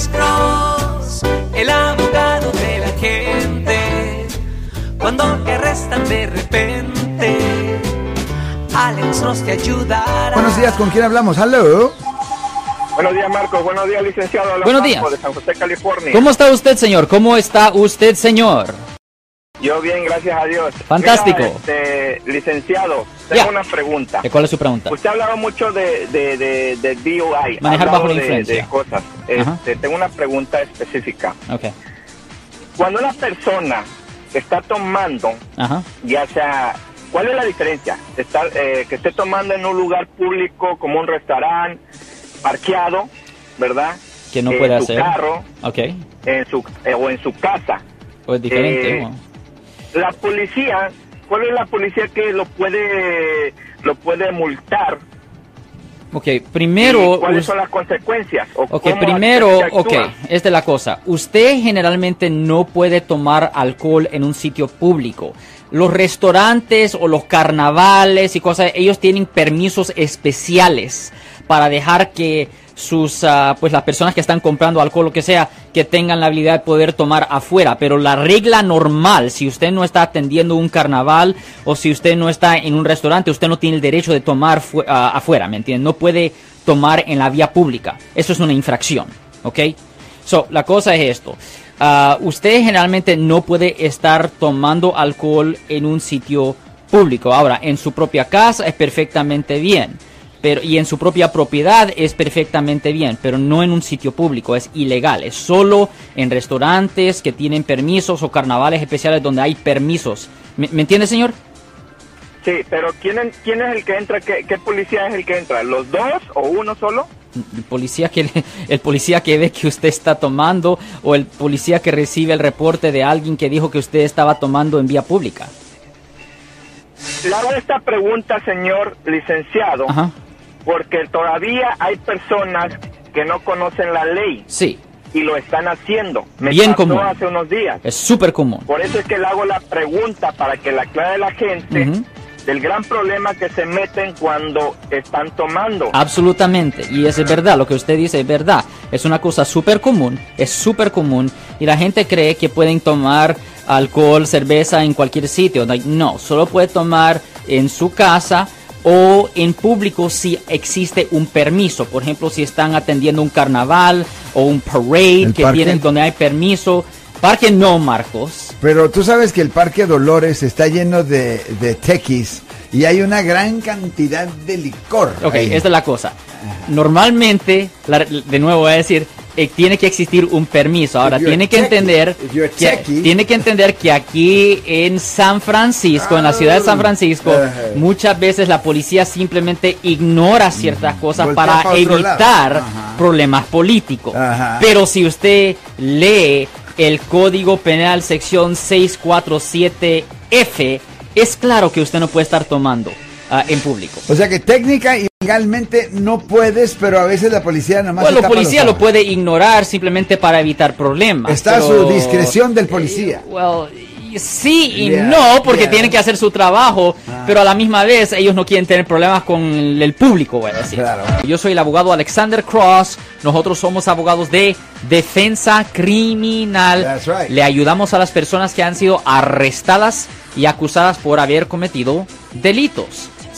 Alex Cross, el abogado de la gente. Cuando te arrestan de repente, Alex Cross te ayudará. Buenos días, ¿con quién hablamos? ¿Aló? Buenos días, Marcos. Buenos días, licenciado. Buenos días. De San José, California. ¿Cómo está usted, señor? ¿Cómo está usted, señor? Yo bien, gracias a Dios. Fantástico. Mira, este, licenciado, tengo una pregunta. ¿De ¿Cuál es su pregunta? Usted ha hablado mucho de, de, de, de DUI. Manejar bajo la influencia. De cosas. Este, tengo una pregunta específica. Ok. Cuando una persona está tomando, Ajá. ya sea, ¿cuál es la diferencia? Estar, eh, que esté tomando en un lugar público como un restaurante, parqueado, ¿verdad? Que no Eh, puede su hacer. carro, Ok. en su, eh, o en su casa. O es diferente. Eh, ¿no? La policía, ¿cuál es la policía que lo puede, lo puede multar? Ok, primero. ¿Y ¿Cuáles son las consecuencias? ¿O Ok, primero, ok, esta es la cosa. Usted generalmente no puede tomar alcohol en un sitio público. Los restaurantes o los carnavales y cosas, ellos tienen permisos especiales para dejar que sus, ah, pues las personas que están comprando alcohol, lo que sea, que tengan la habilidad de poder tomar afuera. Pero la regla normal, si usted no está atendiendo un carnaval o si usted no está en un restaurante, usted no tiene el derecho de tomar ah, afuera, ¿me entiende? No puede tomar en la vía pública. Eso es una infracción, ¿ok? So, la cosa es esto. Ah, usted generalmente no puede estar tomando alcohol en un sitio público. Ahora, en su propia casa es perfectamente bien. Pero, y en su propia propiedad es perfectamente bien, pero no en un sitio público, es ilegal. Es solo en restaurantes que tienen permisos o carnavales especiales donde hay permisos. ¿Me, me entiende, señor? Sí, pero ¿quién, quién es el que entra? ¿Qué, ¿Qué policía es el que entra? ¿Los dos o uno solo? El policía, que, el policía que ve que usted está tomando o el policía que recibe el reporte de alguien que dijo que usted estaba tomando en vía pública. Le hago esta pregunta, señor licenciado, Ajá. Porque todavía hay personas que no conocen la ley Sí, y lo están haciendo. Me Bien pasó común. hace unos días. es súper común. Por eso es que le hago la pregunta para que la aclare la gente Ujú. del gran problema que se meten cuando están tomando. Absolutamente. Y es verdad, lo que usted dice es verdad. Es una cosa súper común, es súper común. Y la gente cree que pueden tomar alcohol, cerveza en cualquier sitio. No, solo puede tomar en su casa o en público si existe un permiso. Por ejemplo, si están atendiendo un carnaval o un parade ¿El que tienen donde hay permiso. Parque no, Marcos. Pero tú sabes que el Parque Dolores está lleno de, de tequis y hay una gran cantidad de licor. Ok, ahí. esta es la cosa. Normalmente, la- de nuevo voy a decir, tiene que existir un permiso. Ahora, tiene que techie- entender que, tiene que entender que aquí en San Francisco, en la ciudad de San Francisco, Ajá. muchas veces la policía simplemente ignora ciertas cosas para evitar problemas políticos. Pero si usted lee el Código Penal sección 647F, es claro que usted no puede estar tomando ah, en público. O sea que técnica y legalmente no puedes, pero a veces la policía nomás Bueno, la policía lo puede ignorar simplemente para evitar problemas. Está a pero- su discreción del policía. Eh, well, y- sí y Yeah, no, porque yeah. tienen que hacer su trabajo, Ah. pero a la misma vez ellos no quieren tener problemas con el, público, voy a decir. Claro. Yo soy el abogado Alexander Cross, nosotros somos abogados de defensa criminal. That's right. Le ayudamos a las personas que han sido arrestadas y acusadas por haber cometido delitos.